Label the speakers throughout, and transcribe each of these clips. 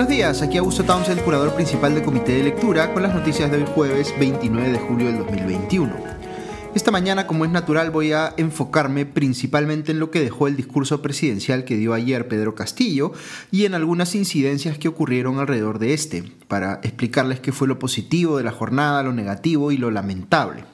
Speaker 1: Buenos días, aquí Augusto Townsend, curador principal del Comité de Lectura, con las noticias de hoy jueves 29 de julio del 2021. Esta mañana, como es natural, voy a enfocarme principalmente en lo que dejó el discurso presidencial que dio ayer Pedro Castillo y en algunas incidencias que ocurrieron alrededor de este, para explicarles qué fue lo positivo de la jornada, lo negativo y lo lamentable.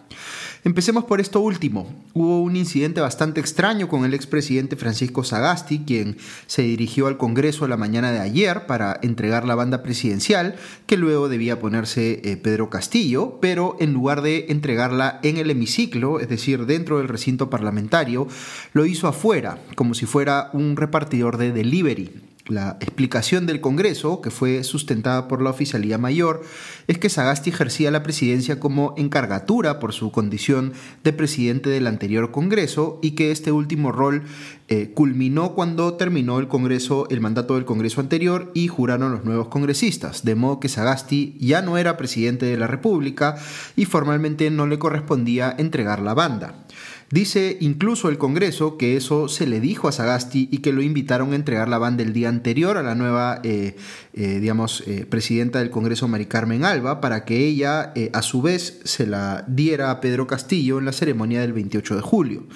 Speaker 1: Empecemos por esto último. Hubo un incidente bastante extraño con el expresidente Francisco Sagasti, quien se dirigió al Congreso la mañana de ayer para entregar la banda presidencial, que luego debía ponerse eh, Pedro Castillo, pero en lugar de entregarla en el hemiciclo, es decir, dentro del recinto parlamentario, lo hizo afuera, como si fuera un repartidor de delivery. La explicación del Congreso, que fue sustentada por la Oficialía Mayor, es que Sagasti ejercía la presidencia como encargatura por su condición de presidente del anterior Congreso y que este último rol eh, culminó cuando terminó el Congreso, el mandato del Congreso anterior y juraron los nuevos congresistas, de modo que Sagasti ya no era presidente de la República y formalmente no le correspondía entregar la banda. Dice incluso el Congreso que eso se le dijo a Sagasti y que lo invitaron a entregar la banda el día anterior a la nueva, eh, eh, digamos, eh, presidenta del Congreso, Mari Carmen Alba, para que ella a su vez se la diera a Pedro Castillo en la ceremonia del 28 de julio.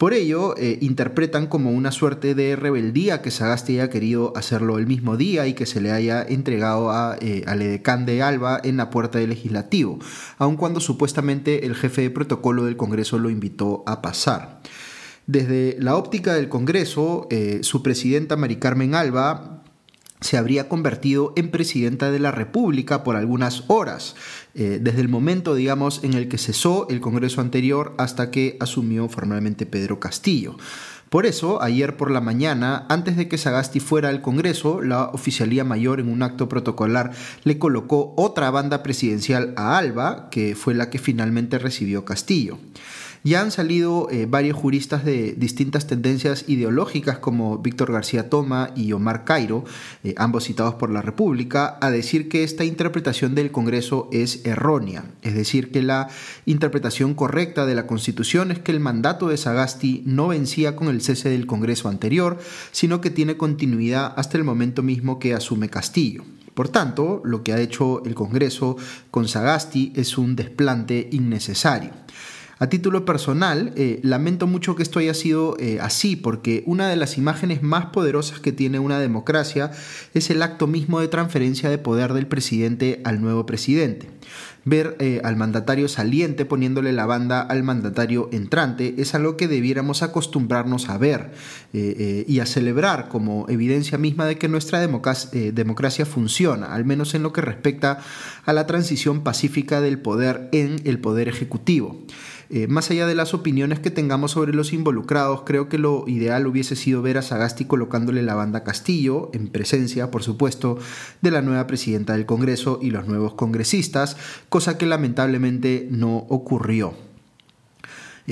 Speaker 1: Por ello, eh, interpretan como una suerte de rebeldía que Sagasti haya querido hacerlo el mismo día y que se le haya entregado a, eh, al edecán de Alba en la puerta del legislativo, aun cuando supuestamente el jefe de protocolo del Congreso lo invitó a pasar. Desde la óptica del Congreso, eh, su presidenta Mari Carmen Alba se habría convertido en presidenta de la República por algunas horas, eh, desde el momento, digamos, en el que cesó el Congreso anterior hasta que asumió formalmente Pedro Castillo. Por eso, ayer por la mañana, antes de que Sagasti fuera al Congreso, la Oficialía Mayor en un acto protocolar le colocó otra banda presidencial a Alba, que fue la que finalmente recibió Castillo. Ya han salido eh, varios juristas de distintas tendencias ideológicas como Víctor García Toma y Omar Cairo, eh, ambos citados por la República, a decir que esta interpretación del Congreso es errónea, es decir, que la interpretación correcta de la Constitución es que el mandato de Sagasti no vencía con el cese del Congreso anterior, sino que tiene continuidad hasta el momento mismo que asume Castillo. Por tanto, lo que ha hecho el Congreso con Sagasti es un desplante innecesario. A título personal, eh, lamento mucho que esto haya sido eh, así, porque una de las imágenes más poderosas que tiene una democracia es el acto mismo de transferencia de poder del presidente al nuevo presidente. Ver eh, al mandatario saliente poniéndole la banda al mandatario entrante es algo que debiéramos acostumbrarnos a ver y a celebrar como evidencia misma de que nuestra democracia funciona, al menos en lo que respecta a la transición pacífica del poder en el poder ejecutivo. Eh, más allá de las opiniones que tengamos sobre los involucrados, creo que lo ideal hubiese sido ver a Sagasti colocándole la banda Castillo, en presencia, por supuesto, de la nueva presidenta del Congreso y los nuevos congresistas, cosa que lamentablemente no ocurrió.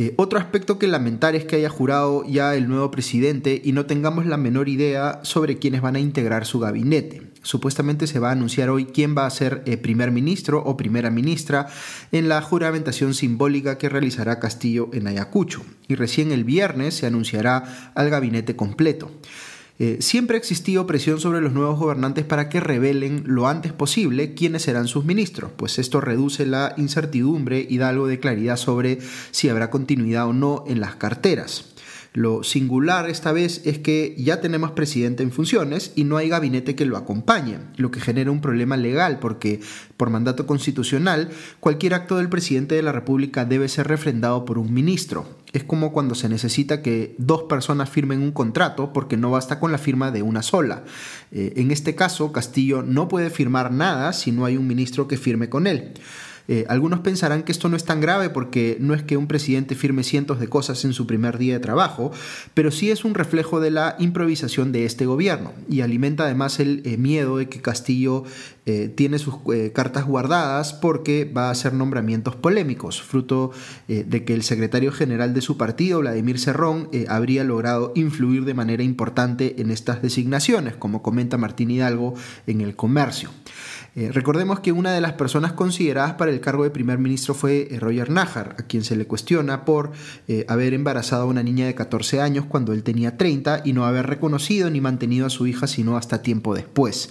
Speaker 1: Eh, otro aspecto que lamentar es que haya jurado ya el nuevo presidente y no tengamos la menor idea sobre quiénes van a integrar su gabinete. Supuestamente se va a anunciar hoy quién va a ser eh, primer ministro o primera ministra en la juramentación simbólica que realizará Castillo en Ayacucho. Y recién el viernes se anunciará al gabinete completo. Eh, siempre ha existido presión sobre los nuevos gobernantes para que revelen lo antes posible quiénes serán sus ministros, pues esto reduce la incertidumbre y da algo de claridad sobre si habrá continuidad o no en las carteras. Lo singular esta vez es que ya tenemos presidente en funciones y no hay gabinete que lo acompañe, lo que genera un problema legal porque por mandato constitucional cualquier acto del presidente de la República debe ser refrendado por un ministro. Es como cuando se necesita que dos personas firmen un contrato porque no basta con la firma de una sola. Eh, en este caso, Castillo no puede firmar nada si no hay un ministro que firme con él. Eh, algunos pensarán que esto no es tan grave porque no es que un presidente firme cientos de cosas en su primer día de trabajo, pero sí es un reflejo de la improvisación de este gobierno y alimenta además el eh, miedo de que Castillo eh, tiene sus cartas guardadas porque va a hacer nombramientos polémicos, fruto de que el secretario general de su partido, Vladimir Cerrón, habría logrado influir de manera importante en estas designaciones, como comenta Martín Hidalgo en el comercio. Eh, recordemos que una de las personas consideradas para el cargo de primer ministro fue eh, Roger Najar, a quien se le cuestiona por eh, haber embarazado a una niña de 14 años cuando él tenía 30 y no haber reconocido ni mantenido a su hija sino hasta tiempo después.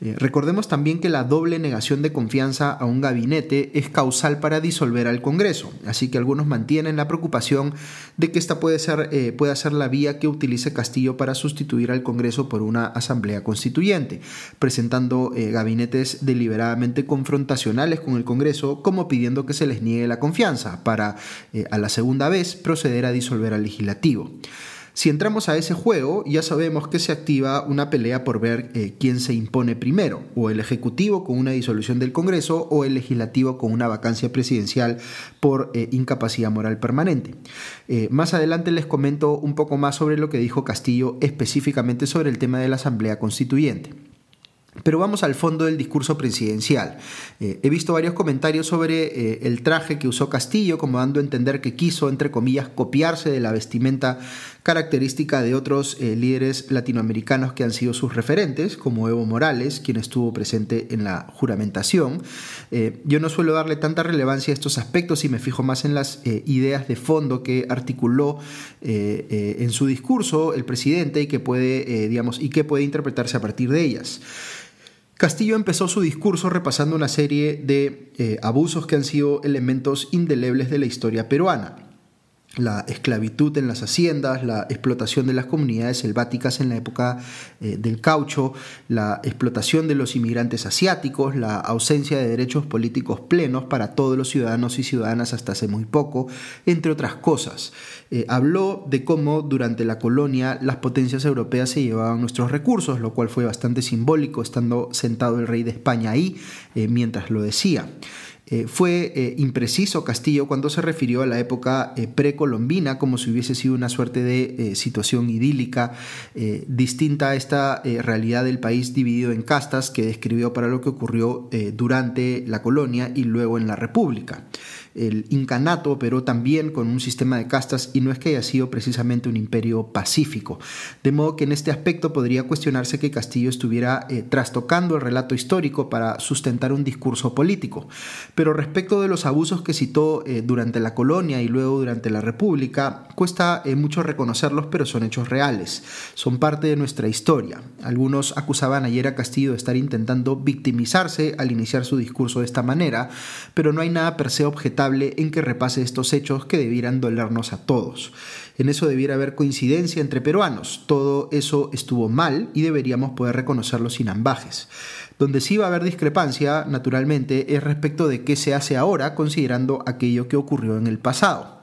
Speaker 1: Eh, recordemos también que la doble negación de confianza a un gabinete es causal para disolver al Congreso, así que algunos mantienen la preocupación de que esta puede ser, eh, puede ser la vía que utilice Castillo para sustituir al Congreso por una asamblea constituyente, presentando eh, gabinetes deliberadamente confrontacionales con el Congreso como pidiendo que se les niegue la confianza para a la segunda vez proceder a disolver al legislativo. Si entramos a ese juego, ya sabemos que se activa una pelea por ver eh, quién se impone primero, o el Ejecutivo con una disolución del Congreso o el Legislativo con una vacancia presidencial por eh, incapacidad moral permanente. Eh, más adelante les comento un poco más sobre lo que dijo Castillo específicamente sobre el tema de la Asamblea Constituyente. Pero vamos al fondo del discurso presidencial. He visto varios comentarios sobre el traje que usó Castillo, como dando a entender que quiso, entre comillas, copiarse de la vestimenta característica de otros eh, líderes latinoamericanos que han sido sus referentes, como Evo Morales, quien estuvo presente en la juramentación. yo no suelo darle tanta relevancia a estos aspectos y me fijo más en las ideas de fondo que articuló en su discurso el presidente y que puede, digamos, y que puede interpretarse a partir de ellas. Castillo empezó su discurso repasando una serie de eh, abusos que han sido elementos indelebles de la historia peruana la esclavitud en las haciendas, la explotación de las comunidades selváticas en la época eh, del caucho, la explotación de los inmigrantes asiáticos, la ausencia de derechos políticos plenos para todos los ciudadanos y ciudadanas hasta hace muy poco, entre otras cosas. Eh, habló de cómo durante la colonia las potencias europeas se llevaban nuestros recursos, lo cual fue bastante simbólico estando sentado el rey de España ahí eh, mientras lo decía. Eh, fue eh, impreciso Castillo cuando se refirió a la época eh, precolombina como si hubiese sido una suerte de situación idílica distinta a esta realidad del país dividido en castas que describió para lo que ocurrió durante la colonia y luego en la República el incanato operó también con un sistema de castas y no es que haya sido precisamente un imperio pacífico. De modo que en este aspecto podría cuestionarse que Castillo estuviera eh, trastocando el relato histórico para sustentar un discurso político. Pero respecto de los abusos que citó eh, durante la colonia y luego durante la República, cuesta eh, mucho reconocerlos, pero son hechos reales. Son parte de nuestra historia. Algunos acusaban ayer a Castillo de estar intentando victimizarse al iniciar su discurso de esta manera, pero no hay nada per se objetable en que repase estos hechos que debieran dolernos a todos. En eso debiera haber coincidencia entre peruanos. Todo eso estuvo mal y deberíamos poder reconocerlo sin ambajes. Donde sí va a haber discrepancia, naturalmente, es respecto de qué se hace ahora considerando aquello que ocurrió en el pasado.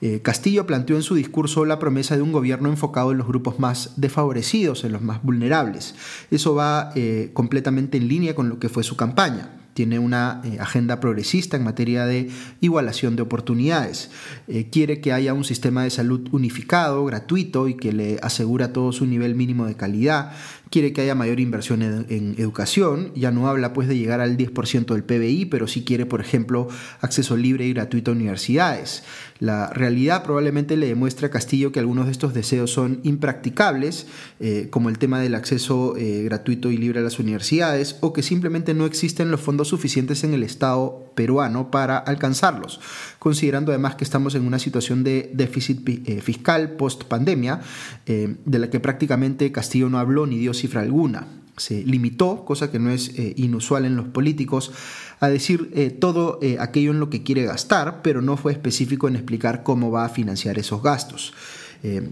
Speaker 1: Eh, Castillo planteó en su discurso la promesa de un gobierno enfocado en los grupos más desfavorecidos, en los más vulnerables. Eso va eh, completamente en línea con lo que fue su campaña tiene una eh, agenda progresista en materia de igualación de oportunidades. Eh, quiere que haya un sistema de salud unificado, gratuito y que le asegura a todos un nivel mínimo de calidad quiere que haya mayor inversión en, educación, ya no habla pues de llegar al 10% del PBI, pero sí quiere, por ejemplo, acceso libre y gratuito a universidades. La realidad probablemente le demuestra a Castillo que algunos de estos deseos son impracticables, eh, como el tema del acceso eh, gratuito y libre a las universidades, o que simplemente no existen los fondos suficientes en el Estado peruano para alcanzarlos, considerando además que estamos en una situación de déficit eh, fiscal post pandemia, de la que prácticamente Castillo no habló ni dio cifra alguna. Se limitó, cosa que no es eh, inusual en los políticos, a decir eh, todo eh, aquello en lo que quiere gastar, pero no fue específico en explicar cómo va a financiar esos gastos.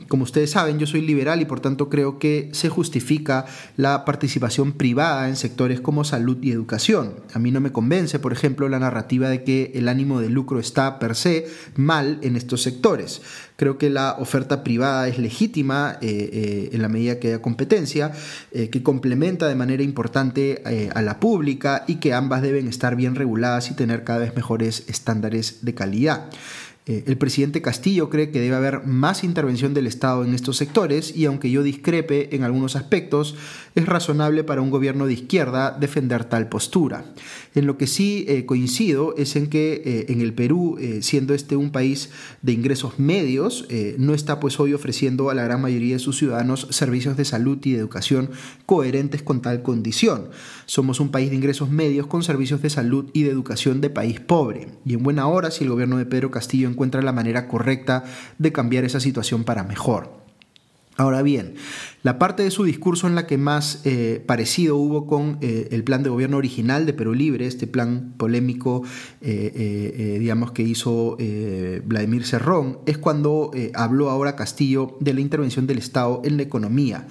Speaker 1: Como ustedes saben, yo soy liberal y por tanto creo que se justifica la participación privada en sectores como salud y educación. A mí no me convence, por ejemplo, la narrativa de que el ánimo de lucro está per se mal en estos sectores. Creo que la oferta privada es legítima eh, eh, en la medida que haya competencia, eh, que complementa de manera importante a la pública y que ambas deben estar bien reguladas y tener cada vez mejores estándares de calidad. Eh, el presidente Castillo cree que debe haber más intervención del Estado en estos sectores y aunque yo discrepe en algunos aspectos, es razonable para un gobierno de izquierda defender tal postura. En lo que sí eh, coincido es en que eh, en el Perú, siendo este un país de ingresos medios, no está pues hoy ofreciendo a la gran mayoría de sus ciudadanos servicios de salud y de educación coherentes con tal condición. Somos un país de ingresos medios con servicios de salud y de educación de país pobre. Y en buena hora si el gobierno de Pedro Castillo encuentra la manera correcta de cambiar esa situación para mejor. Ahora bien, la parte de su discurso en la que más eh, parecido hubo con eh, el plan de gobierno original de Perú Libre, este plan polémico, eh, digamos, que hizo Vladimir Cerrón, es cuando habló ahora Castillo de la intervención del Estado en la economía.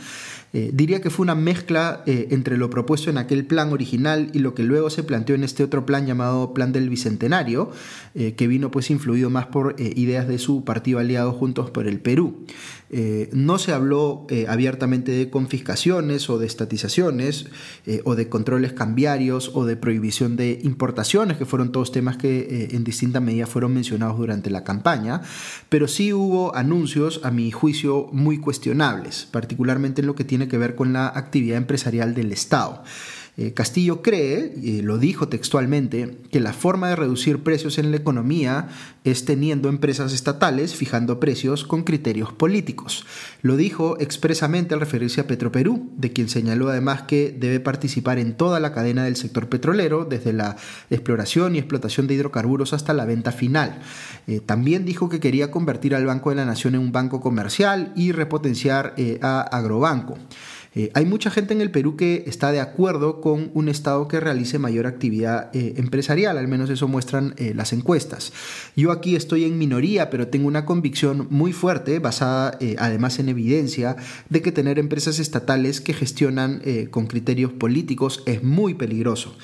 Speaker 1: Eh, diría que fue una mezcla eh, entre lo propuesto en aquel plan original y lo que luego se planteó en este otro plan llamado Plan del Bicentenario, eh, que vino pues influido más por ideas de su partido aliado Juntos por el Perú. No se habló abiertamente de confiscaciones o de estatizaciones o de controles cambiarios o de prohibición de importaciones, que fueron todos temas que en distinta medida fueron mencionados durante la campaña, pero sí hubo anuncios, a mi juicio, muy cuestionables, particularmente en lo que tiene que ver con la actividad empresarial del Estado. Eh, Castillo cree, lo dijo textualmente, que la forma de reducir precios en la economía es teniendo empresas estatales fijando precios con criterios políticos. Lo dijo expresamente al referirse a Petroperú, de quien señaló además que debe participar en toda la cadena del sector petrolero, desde la exploración y explotación de hidrocarburos hasta la venta final. Eh, también dijo que quería convertir al Banco de la Nación en un banco comercial y repotenciar eh, a Agrobanco. Eh, hay mucha gente en el Perú que está de acuerdo con un Estado que realice mayor actividad eh, empresarial, al menos eso muestran eh, las encuestas. Yo aquí estoy en minoría, pero tengo una convicción muy fuerte, basada además en evidencia, de que tener empresas estatales que gestionan con criterios políticos es muy peligroso.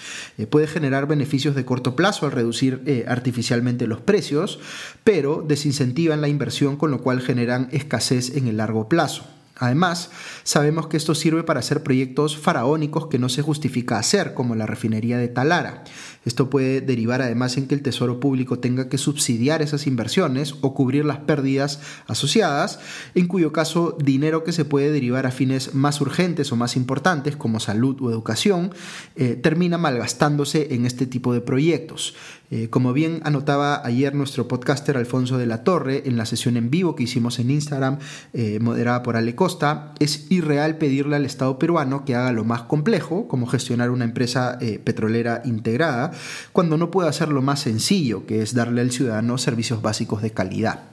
Speaker 1: puede generar beneficios de corto plazo al reducir artificialmente los precios, pero desincentivan la inversión, con lo cual generan escasez en el largo plazo. Además, sabemos que esto sirve para hacer proyectos faraónicos que no se justifica hacer, como la refinería de Talara. Esto puede derivar además en que el Tesoro Público tenga que subsidiar esas inversiones o cubrir las pérdidas asociadas, en cuyo caso dinero que se puede derivar a fines más urgentes o más importantes, como salud o educación, eh, termina malgastándose en este tipo de proyectos. Eh, como bien anotaba ayer nuestro podcaster Alfonso de la Torre en la sesión en vivo que hicimos en Instagram, eh, moderada por Ale Costa, es irreal pedirle al Estado peruano que haga lo más complejo, como gestionar una empresa petrolera integrada, cuando no puede hacer lo más sencillo, que es darle al ciudadano servicios básicos de calidad.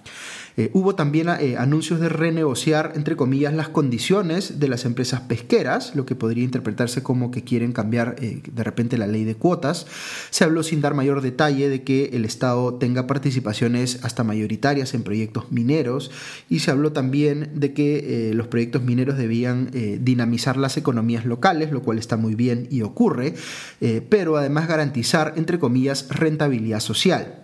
Speaker 1: Eh, hubo también eh, anuncios de renegociar, entre comillas, las condiciones de las empresas pesqueras, lo que podría interpretarse como que quieren cambiar eh, de repente la ley de cuotas. Se habló sin dar mayor detalle de que el Estado tenga participaciones hasta mayoritarias en proyectos mineros y se habló también de que los proyectos mineros debían dinamizar las economías locales, lo cual está muy bien y ocurre, pero además garantizar, entre comillas, rentabilidad social.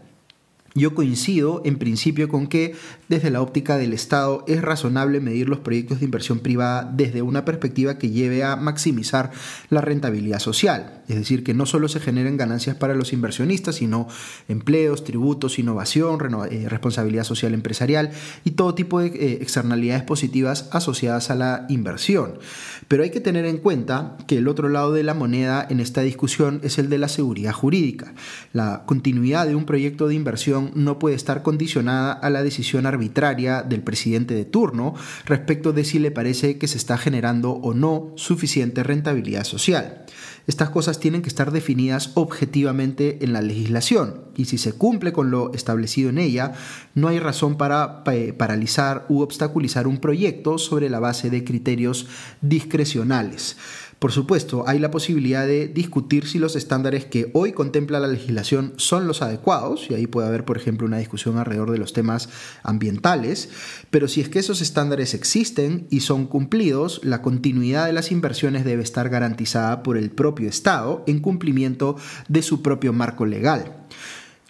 Speaker 1: Yo coincido en principio con que desde la óptica del Estado es razonable medir los proyectos de inversión privada desde una perspectiva que lleve a maximizar la rentabilidad social, es decir, que no solo se generen ganancias para los inversionistas, sino empleos, tributos, innovación, eh, responsabilidad social empresarial y todo tipo de eh, externalidades positivas asociadas a la inversión. Pero hay que tener en cuenta que el otro lado de la moneda en esta discusión es el de la seguridad jurídica. La continuidad de un proyecto de inversión no puede estar condicionada a la decisión arbitraria del presidente de turno respecto de si le parece que se está generando o no suficiente rentabilidad social. Estas cosas tienen que estar definidas objetivamente en la legislación y si se cumple con lo establecido en ella, no hay razón para eh, paralizar u obstaculizar un proyecto sobre la base de criterios discrecionales. Por supuesto, hay la posibilidad de discutir si los estándares que hoy contempla la legislación son los adecuados, y ahí puede haber, por ejemplo, una discusión alrededor de los temas ambientales, pero si es que esos estándares existen y son cumplidos, la continuidad de las inversiones debe estar garantizada por el propio Estado en cumplimiento de su propio marco legal.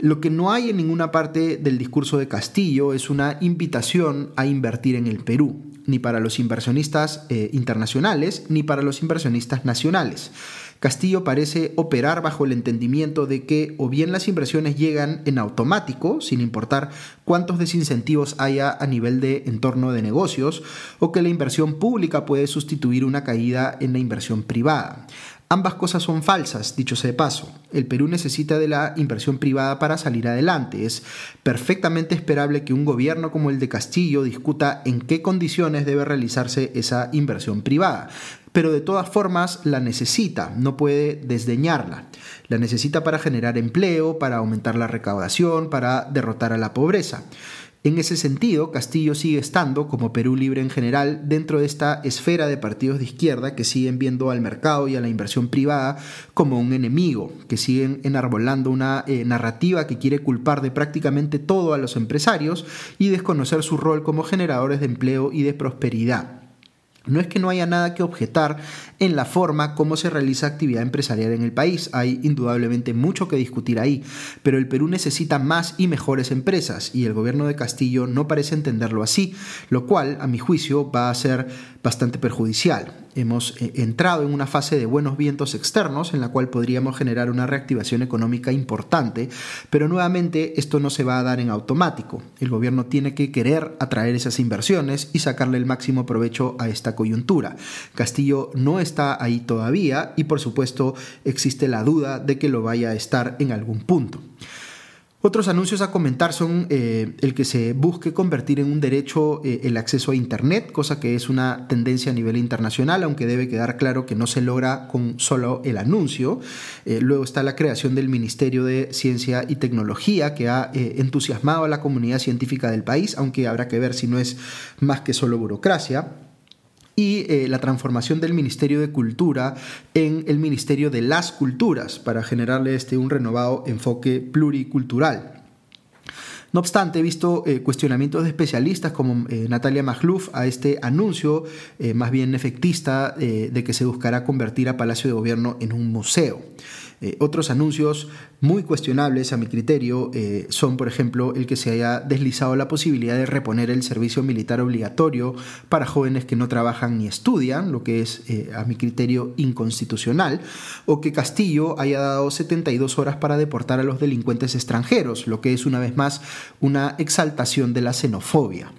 Speaker 1: Lo que no hay en ninguna parte del discurso de Castillo es una invitación a invertir en el Perú ni para los inversionistas eh, internacionales, ni para los inversionistas nacionales. Castillo parece operar bajo el entendimiento de que o bien las inversiones llegan en automático, sin importar cuántos desincentivos haya a nivel de entorno de negocios, o que la inversión pública puede sustituir una caída en la inversión privada. Ambas cosas son falsas, dicho sea de paso. El Perú necesita de la inversión privada para salir adelante. Es perfectamente esperable que un gobierno como el de Castillo discuta en qué condiciones debe realizarse esa inversión privada. Pero de todas formas la necesita, no puede desdeñarla. La necesita para generar empleo, para aumentar la recaudación, para derrotar a la pobreza. En ese sentido, Castillo sigue estando, como Perú Libre en general, dentro de esta esfera de partidos de izquierda que siguen viendo al mercado y a la inversión privada como un enemigo, que siguen enarbolando una eh, narrativa que quiere culpar de prácticamente todo a los empresarios y desconocer su rol como generadores de empleo y de prosperidad. No es que no haya nada que objetar en la forma como se realiza actividad empresarial en el país. Hay indudablemente mucho que discutir ahí, pero el Perú necesita más y mejores empresas y el gobierno de Castillo no parece entenderlo así, lo cual, a mi juicio, va a ser bastante perjudicial. Hemos eh, entrado en una fase de buenos vientos externos en la cual podríamos generar una reactivación económica importante, pero nuevamente esto no se va a dar en automático. El gobierno tiene que querer atraer esas inversiones y sacarle el máximo provecho a esta coyuntura. Castillo no está ahí todavía y por supuesto existe la duda de que lo vaya a estar en algún punto. Otros anuncios a comentar son eh, el que se busque convertir en un derecho eh, el acceso a Internet, cosa que es una tendencia a nivel internacional, aunque debe quedar claro que no se logra con solo el anuncio. Eh, luego está la creación del Ministerio de Ciencia y Tecnología, que ha entusiasmado a la comunidad científica del país, aunque habrá que ver si no es más que solo burocracia y eh, la transformación del Ministerio de Cultura en el Ministerio de las Culturas para generarle este, un renovado enfoque pluricultural. No obstante, he visto eh, cuestionamientos de especialistas como eh, Natalia Magluf a este anuncio más bien efectista de que se buscará convertir a Palacio de Gobierno en un museo. Eh, otros anuncios muy cuestionables a mi criterio eh, son, por ejemplo, el que se haya deslizado la posibilidad de reponer el servicio militar obligatorio para jóvenes que no trabajan ni estudian, lo que es, eh, a mi criterio, inconstitucional, o que Castillo haya dado 72 horas para deportar a los delincuentes extranjeros, lo que es, una vez más, una exaltación de la xenofobia.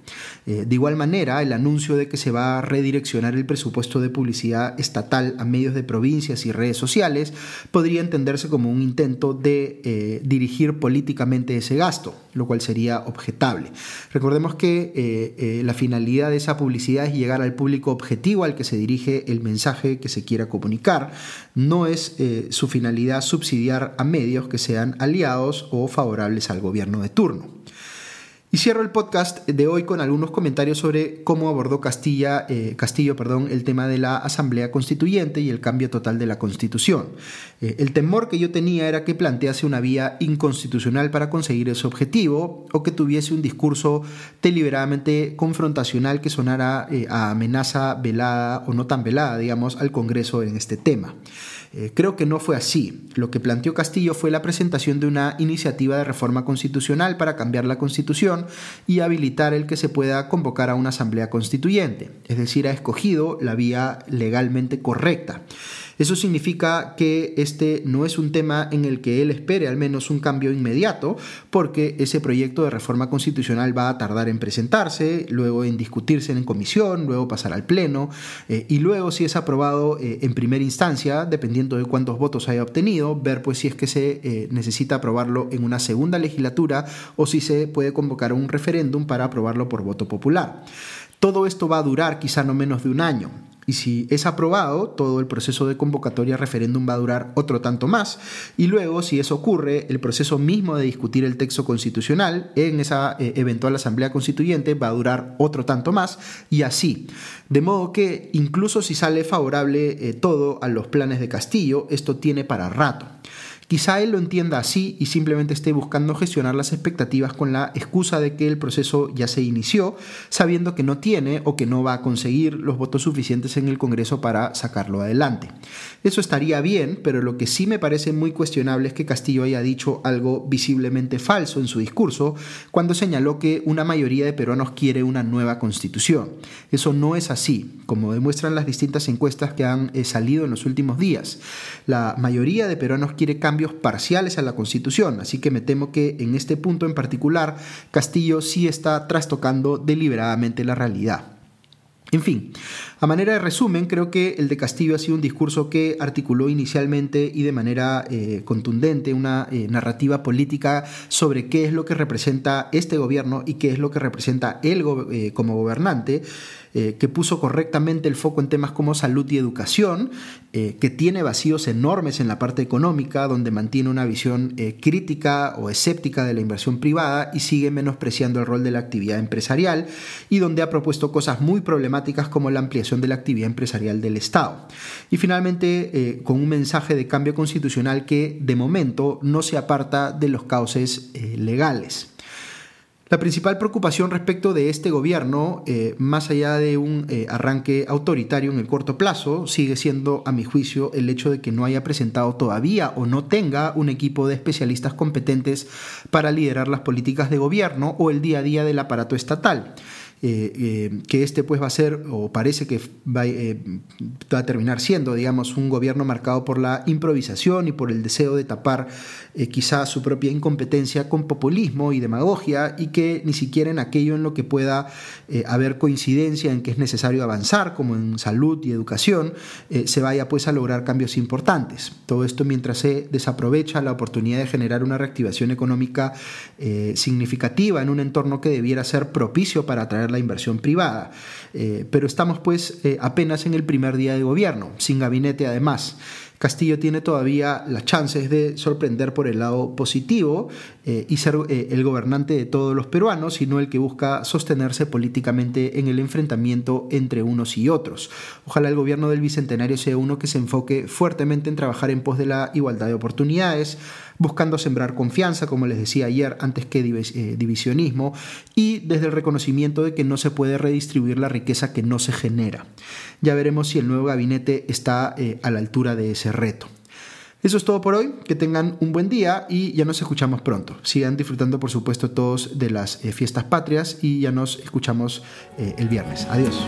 Speaker 1: de igual manera, el anuncio de que se va a redireccionar el presupuesto de publicidad estatal a medios de provincias y redes sociales podría entenderse como un intento de eh, dirigir políticamente ese gasto, lo cual sería objetable. Recordemos que eh, eh, la finalidad de esa publicidad es llegar al público objetivo al que se dirige el mensaje que se quiera comunicar. No es su finalidad subsidiar a medios que sean aliados o favorables al gobierno de turno. Y cierro el podcast de hoy con algunos comentarios sobre cómo abordó Castilla, eh, Castillo perdón, el tema de la Asamblea Constituyente y el cambio total de la Constitución. Eh, el temor que yo tenía era que plantease una vía inconstitucional para conseguir ese objetivo o que tuviese un discurso deliberadamente confrontacional que sonara eh, a amenaza velada o no tan velada, digamos, al Congreso en este tema. Eh, creo que no fue así. Lo que planteó Castillo fue la presentación de una iniciativa de reforma constitucional para cambiar la constitución y habilitar el que se pueda convocar a una asamblea constituyente. Es decir, ha escogido la vía legalmente correcta. Eso significa que este no es un tema en el que él espere al menos un cambio inmediato, porque ese proyecto de reforma constitucional va a tardar en presentarse, luego en discutirse en comisión, luego pasar al Pleno, eh, y luego si es aprobado eh, en primera instancia, dependiendo de cuántos votos haya obtenido, ver pues si es que se eh, necesita aprobarlo en una segunda legislatura o si se puede convocar un referéndum para aprobarlo por voto popular. Todo esto va a durar quizá no menos de un año. Y si es aprobado, todo el proceso de convocatoria referéndum va a durar otro tanto más. Y luego, si eso ocurre, el proceso mismo de discutir el texto constitucional en esa eh, eventual asamblea constituyente va a durar otro tanto más. Y así. De modo que incluso si sale favorable eh, todo a los planes de Castillo, esto tiene para rato. Quizá él lo entienda así y simplemente esté buscando gestionar las expectativas con la excusa de que el proceso ya se inició, sabiendo que no tiene o que no va a conseguir los votos suficientes en el Congreso para sacarlo adelante. Eso estaría bien, pero lo que sí me parece muy cuestionable es que Castillo haya dicho algo visiblemente falso en su discurso cuando señaló que una mayoría de peruanos quiere una nueva constitución. Eso no es así, como demuestran las distintas encuestas que han eh, salido en los últimos días. La mayoría de peruanos quiere cambios parciales a la Constitución, así que me temo que en este punto en particular Castillo sí está trastocando deliberadamente la realidad. En fin, a manera de resumen, creo que el de Castillo ha sido un discurso que articuló inicialmente y de manera eh, contundente una eh, narrativa política sobre qué es lo que representa este gobierno y qué es lo que representa él eh, como gobernante. Eh, que puso correctamente el foco en temas como salud y educación, eh, que tiene vacíos enormes en la parte económica, donde mantiene una visión eh, crítica o escéptica de la inversión privada y sigue menospreciando el rol de la actividad empresarial, y donde ha propuesto cosas muy problemáticas como la ampliación de la actividad empresarial del Estado. Y finalmente, con un mensaje de cambio constitucional que de momento no se aparta de los cauces legales. La principal preocupación respecto de este gobierno, eh, más allá de un eh, arranque autoritario en el corto plazo, sigue siendo, a mi juicio, el hecho de que no haya presentado todavía o no tenga un equipo de especialistas competentes para liderar las políticas de gobierno o el día a día del aparato estatal. Eh, eh, que este pues va a ser, o parece que va, eh, va, a terminar siendo, digamos, un gobierno marcado por la improvisación y por el deseo de tapar quizá su propia incompetencia con populismo y demagogia y que ni siquiera en aquello en lo que pueda haber coincidencia en que es necesario avanzar, como en salud y educación, se vaya pues a lograr cambios importantes. Todo esto mientras se desaprovecha la oportunidad de generar una reactivación económica significativa en un entorno que debiera ser propicio para atraer la inversión privada. Eh, pero estamos pues eh, apenas en el primer día de gobierno, sin gabinete además. Castillo tiene todavía las chances de sorprender por el lado positivo eh, y ser el gobernante de todos los peruanos, sino el que busca sostenerse políticamente en el enfrentamiento entre unos y otros. Ojalá el gobierno del Bicentenario sea uno que se enfoque fuertemente en trabajar en pos de la igualdad de oportunidades, buscando sembrar confianza, como les decía ayer, antes que eh, divisionismo, y desde el reconocimiento de que no se puede redistribuir la riqueza que no se genera. Ya veremos si el nuevo gabinete está eh, a la altura de ese reto. Eso es todo por hoy, que tengan un buen día y ya nos escuchamos pronto. Sigan disfrutando, por supuesto, todos de las eh, fiestas patrias y ya nos escuchamos el viernes. Adiós.